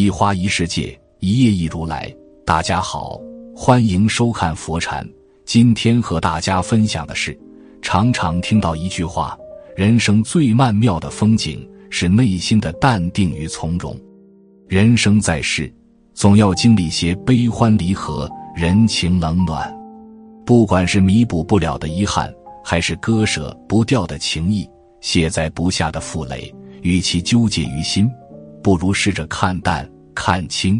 一花一世界，一叶一如来。大家好，欢迎收看佛禅。今天和大家分享的是，常常听到一句话：人生最曼妙的风景是内心的淡定与从容。人生在世，总要经历些悲欢离合、人情冷暖。不管是弥补不了的遗憾，还是割舍不掉的情谊，卸载不下的负累，与其纠结于心。不如试着看淡、看清。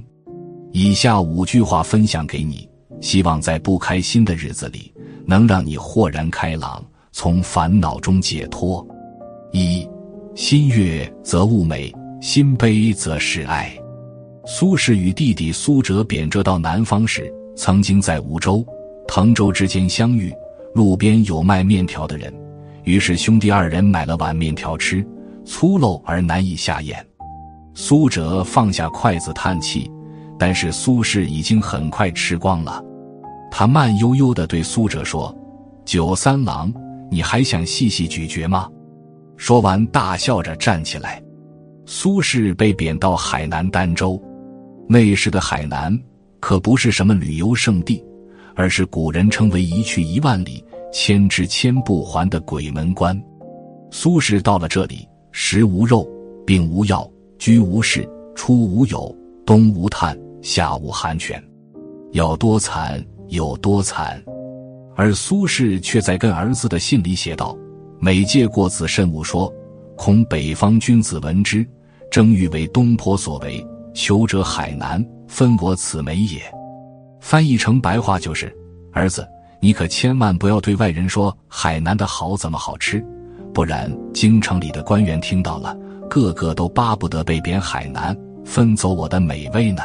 以下五句话分享给你，希望在不开心的日子里，能让你豁然开朗，从烦恼中解脱。一，心悦则物美，心悲则事哀。苏轼与弟弟苏辙贬谪到南方时，曾经在梧州、滕州之间相遇，路边有卖面条的人，于是兄弟二人买了碗面条吃，粗陋而难以下咽。苏辙放下筷子叹气，但是苏轼已经很快吃光了。他慢悠悠地对苏辙说：“酒三郎，你还想细细咀嚼吗？”说完，大笑着站起来。苏轼被贬到海南儋州，那时的海南可不是什么旅游胜地，而是古人称为“一去一万里，千至千不还”的鬼门关。苏轼到了这里，食无肉，病无药。居无室，出无友，冬无炭，夏无寒泉，要多惨有多惨。而苏轼却在跟儿子的信里写道：“每借过子慎勿说，恐北方君子闻之，争欲为东坡所为，求者海南，分我此美也。”翻译成白话就是：儿子，你可千万不要对外人说海南的好怎么好吃，不然京城里的官员听到了。个个都巴不得被贬海南，分走我的美味呢。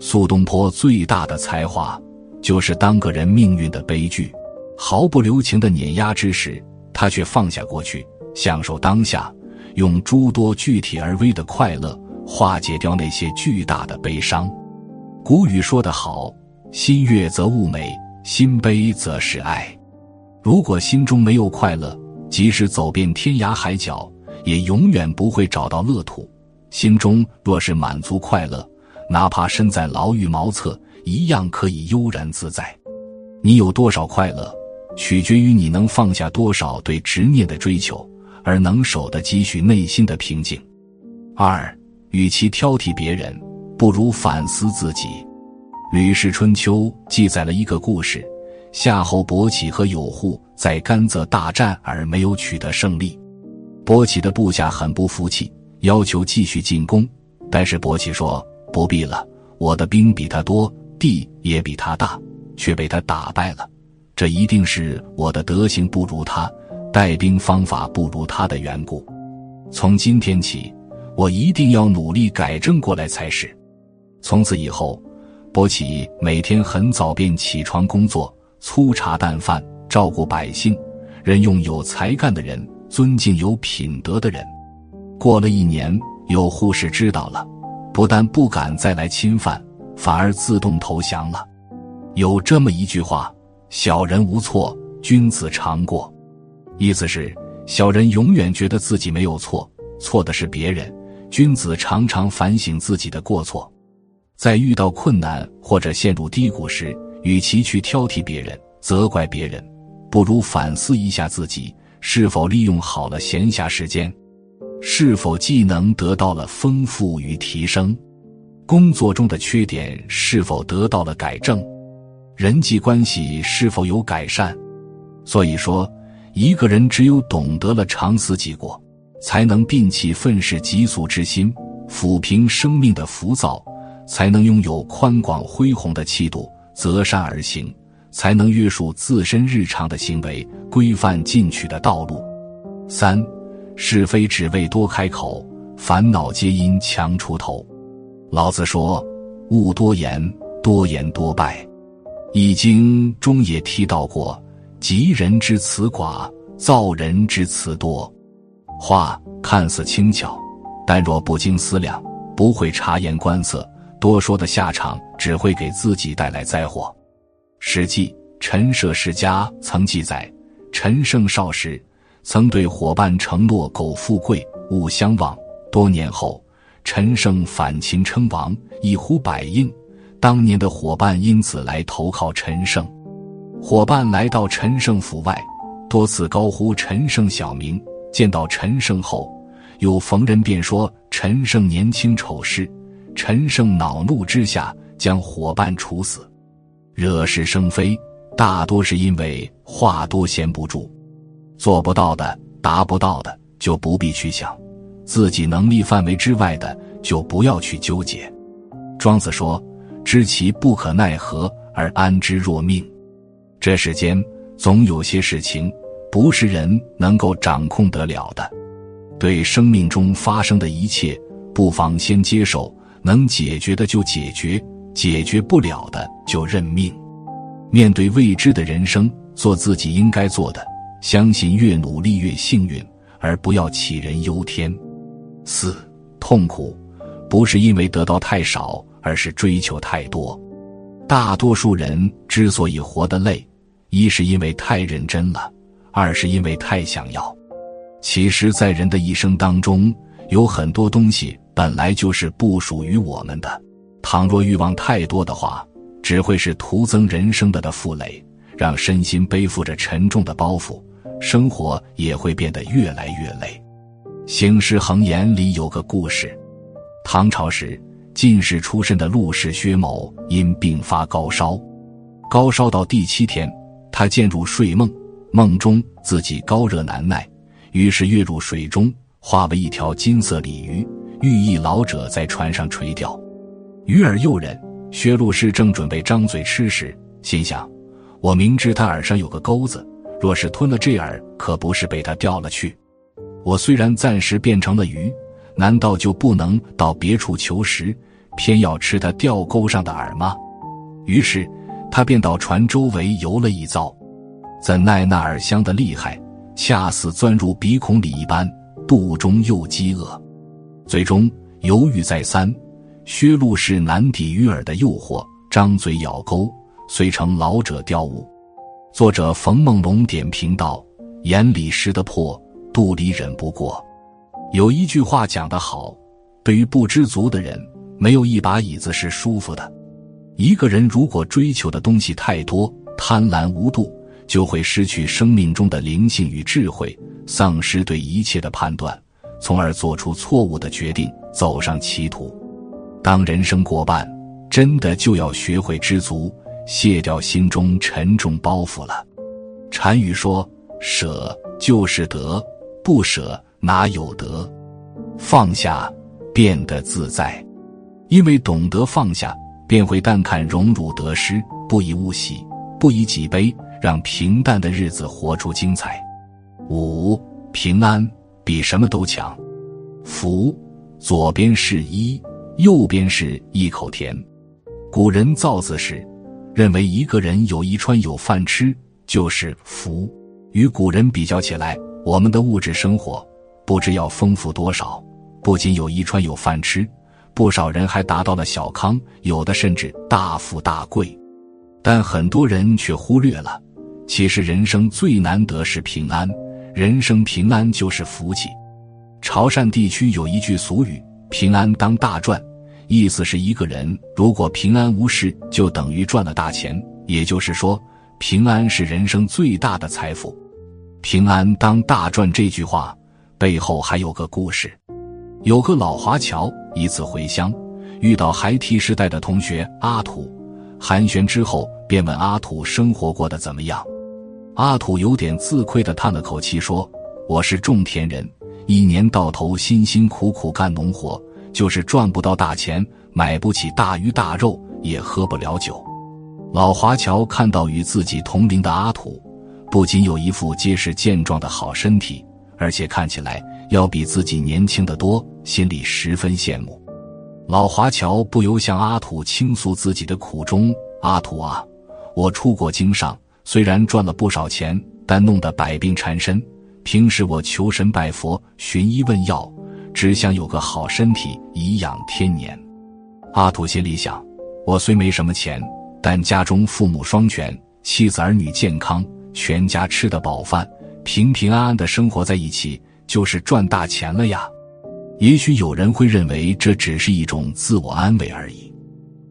苏东坡最大的才华，就是当个人命运的悲剧，毫不留情的碾压之时，他却放下过去，享受当下，用诸多具体而微的快乐化解掉那些巨大的悲伤。古语说得好：“心悦则物美，心悲则是哀。”如果心中没有快乐，即使走遍天涯海角。也永远不会找到乐土。心中若是满足快乐，哪怕身在牢狱茅厕，一样可以悠然自在。你有多少快乐，取决于你能放下多少对执念的追求，而能守得积蓄内心的平静。二，与其挑剔别人，不如反思自己。《吕氏春秋》记载了一个故事：夏侯伯起和有扈在甘泽大战而没有取得胜利。伯起的部下很不服气，要求继续进攻，但是伯起说：“不必了，我的兵比他多，地也比他大，却被他打败了。这一定是我的德行不如他，带兵方法不如他的缘故。从今天起，我一定要努力改正过来才是。”从此以后，伯起每天很早便起床工作，粗茶淡饭，照顾百姓，任用有才干的人。尊敬有品德的人。过了一年，有护士知道了，不但不敢再来侵犯，反而自动投降了。有这么一句话：“小人无错，君子常过。”意思是小人永远觉得自己没有错，错的是别人；君子常常反省自己的过错。在遇到困难或者陷入低谷时，与其去挑剔别人、责怪别人，不如反思一下自己。是否利用好了闲暇时间？是否技能得到了丰富与提升？工作中的缺点是否得到了改正？人际关系是否有改善？所以说，一个人只有懂得了长思己过，才能摒弃愤世嫉俗之心，抚平生命的浮躁，才能拥有宽广恢宏的气度，择善而行。才能约束自身日常的行为，规范进取的道路。三，是非只为多开口，烦恼皆因强出头。老子说：“勿多言，多言多败。”《易经》中也提到过：“吉人之辞寡，造人之辞多。”话看似轻巧，但若不经思量，不会察言观色，多说的下场只会给自己带来灾祸。《史记·陈涉世家》曾记载，陈胜少时曾对伙伴承诺：“苟富贵，勿相忘。”多年后，陈胜反秦称王，一呼百应。当年的伙伴因此来投靠陈胜。伙伴来到陈胜府外，多次高呼陈胜小名。见到陈胜后，有逢人便说陈胜年轻丑事。陈胜恼怒之下，将伙伴处死。惹是生非，大多是因为话多闲不住，做不到的、达不到的，就不必去想；自己能力范围之外的，就不要去纠结。庄子说：“知其不可奈何而安之若命。”这世间总有些事情不是人能够掌控得了的。对生命中发生的一切，不妨先接受，能解决的就解决。解决不了的就认命，面对未知的人生，做自己应该做的，相信越努力越幸运，而不要杞人忧天。四痛苦，不是因为得到太少，而是追求太多。大多数人之所以活得累，一是因为太认真了，二是因为太想要。其实，在人的一生当中，有很多东西本来就是不属于我们的。倘若欲望太多的话，只会是徒增人生的的负累，让身心背负着沉重的包袱，生活也会变得越来越累。《行尸恒言》里有个故事：唐朝时，进士出身的陆氏薛某因病发高烧，高烧到第七天，他渐入睡梦，梦中自己高热难耐，于是跃入水中，化为一条金色鲤鱼，寓意老者在船上垂钓。鱼饵诱人，薛禄士正准备张嘴吃时，心想：我明知他耳上有个钩子，若是吞了这饵，可不是被他钓了去。我虽然暂时变成了鱼，难道就不能到别处求食，偏要吃他钓钩上的饵吗？于是他便到船周围游了一遭，怎奈那饵香的厉害，恰似钻入鼻孔里一般，肚中又饥饿，最终犹豫再三。薛禄氏难抵鱼饵的诱惑，张嘴咬钩，遂成老者钓物。作者冯梦龙点评道：“眼里识得破，肚里忍不过。”有一句话讲得好：“对于不知足的人，没有一把椅子是舒服的。”一个人如果追求的东西太多，贪婪无度，就会失去生命中的灵性与智慧，丧失对一切的判断，从而做出错误的决定，走上歧途。当人生过半，真的就要学会知足，卸掉心中沉重包袱了。禅语说：“舍就是得，不舍哪有得？放下，变得自在。因为懂得放下，便会淡看荣辱得失，不以物喜，不以己悲，让平淡的日子活出精彩。五平安比什么都强。福，左边是一。”右边是一口田。古人造字时，认为一个人有衣穿有饭吃就是福。与古人比较起来，我们的物质生活不知要丰富多少。不仅有衣穿有饭吃，不少人还达到了小康，有的甚至大富大贵。但很多人却忽略了，其实人生最难得是平安，人生平安就是福气。潮汕地区有一句俗语。平安当大赚，意思是一个人如果平安无事，就等于赚了大钱。也就是说，平安是人生最大的财富。平安当大赚这句话背后还有个故事。有个老华侨一次回乡，遇到孩提时代的同学阿土，寒暄之后便问阿土生活过得怎么样。阿土有点自愧的叹了口气说：“我是种田人。”一年到头辛辛苦苦干农活，就是赚不到大钱，买不起大鱼大肉，也喝不了酒。老华侨看到与自己同龄的阿土，不仅有一副结实健壮的好身体，而且看起来要比自己年轻的多，心里十分羡慕。老华侨不由向阿土倾诉自己的苦衷：“阿土啊，我出国经商，虽然赚了不少钱，但弄得百病缠身。”平时我求神拜佛、寻医问药，只想有个好身体颐养天年。阿土心里想：我虽没什么钱，但家中父母双全，妻子儿女健康，全家吃得饱饭，平平安安的生活在一起，就是赚大钱了呀。也许有人会认为这只是一种自我安慰而已，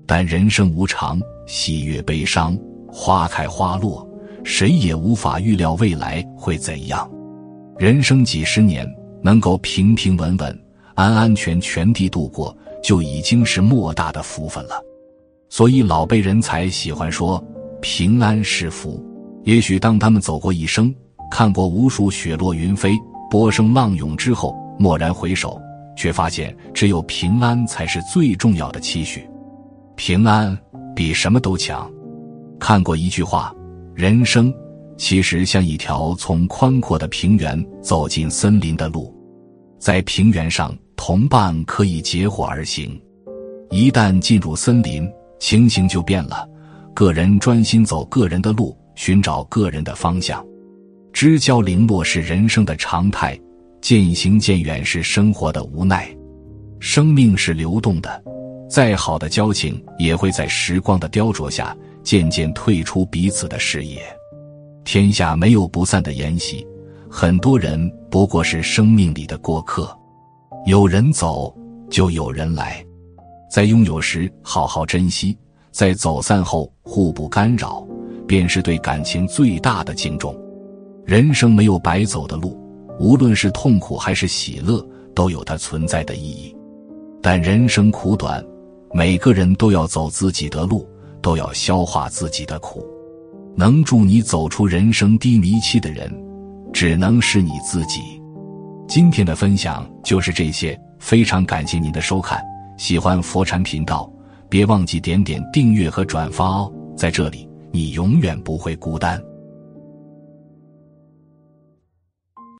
但人生无常，喜悦悲伤，花开花落，谁也无法预料未来会怎样。人生几十年，能够平平稳稳、安安全全地度过，就已经是莫大的福分了。所以老辈人才喜欢说“平安是福”。也许当他们走过一生，看过无数雪落云飞、波声浪涌之后，蓦然回首。却发现，只有平安才是最重要的期许，平安比什么都强。看过一句话，人生其实像一条从宽阔的平原走进森林的路，在平原上，同伴可以结伙而行；一旦进入森林，情形就变了，个人专心走个人的路，寻找个人的方向。知交零落是人生的常态。渐行渐远是生活的无奈，生命是流动的，再好的交情也会在时光的雕琢下渐渐退出彼此的视野。天下没有不散的筵席，很多人不过是生命里的过客，有人走就有人来，在拥有时好好珍惜，在走散后互不干扰，便是对感情最大的敬重。人生没有白走的路。无论是痛苦还是喜乐，都有它存在的意义。但人生苦短，每个人都要走自己的路，都要消化自己的苦。能助你走出人生低迷期的人，只能是你自己。今天的分享就是这些，非常感谢您的收看。喜欢佛禅频道，别忘记点点订阅和转发哦。在这里，你永远不会孤单。